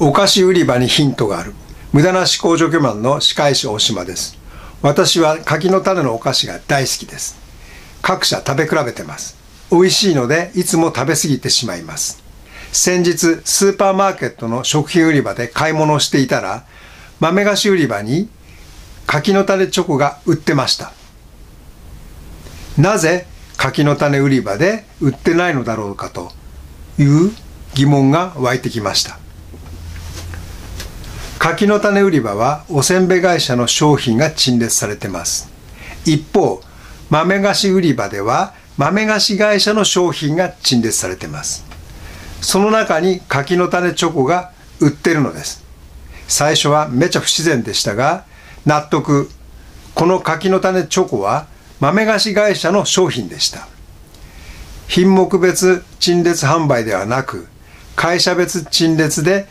お菓子売り場にヒントがある。無駄な思考除去マンの歯科医師大島です。私は柿の種のお菓子が大好きです。各社食べ比べてます。美味しいのでいつも食べ過ぎてしまいます。先日、スーパーマーケットの食品売り場で買い物をしていたら、豆菓子売り場に柿の種チョコが売ってました。なぜ柿の種売り場で売ってないのだろうかという疑問が湧いてきました。柿の種売り場はおせんべい会社の商品が陳列されてます。一方、豆菓子売り場では豆菓子会社の商品が陳列されてます。その中に柿の種チョコが売ってるのです。最初はめちゃ不自然でしたが、納得。この柿の種チョコは豆菓子会社の商品でした。品目別陳列販売ではなく、会社別陳列で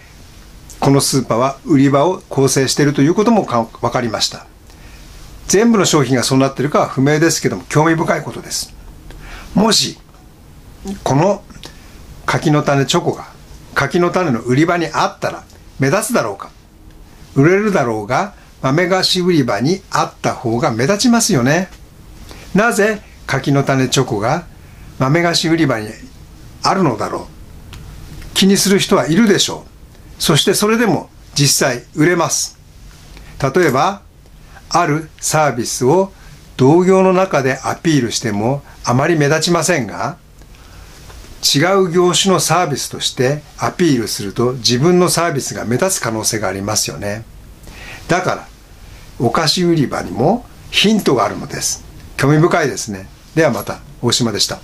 このスーパーは売り場を構成しているということも分かりました。全部の商品がそうなっているかは不明ですけども興味深いことです。もしこの柿の種チョコが柿の種の売り場にあったら目立つだろうか。売れるだろうが豆菓子売り場にあった方が目立ちますよね。なぜ柿の種チョコが豆菓子売り場にあるのだろう。気にする人はいるでしょう。そしてそれでも実際売れます。例えば、あるサービスを同業の中でアピールしてもあまり目立ちませんが、違う業種のサービスとしてアピールすると自分のサービスが目立つ可能性がありますよね。だから、お菓子売り場にもヒントがあるのです。興味深いですね。ではまた、大島でした。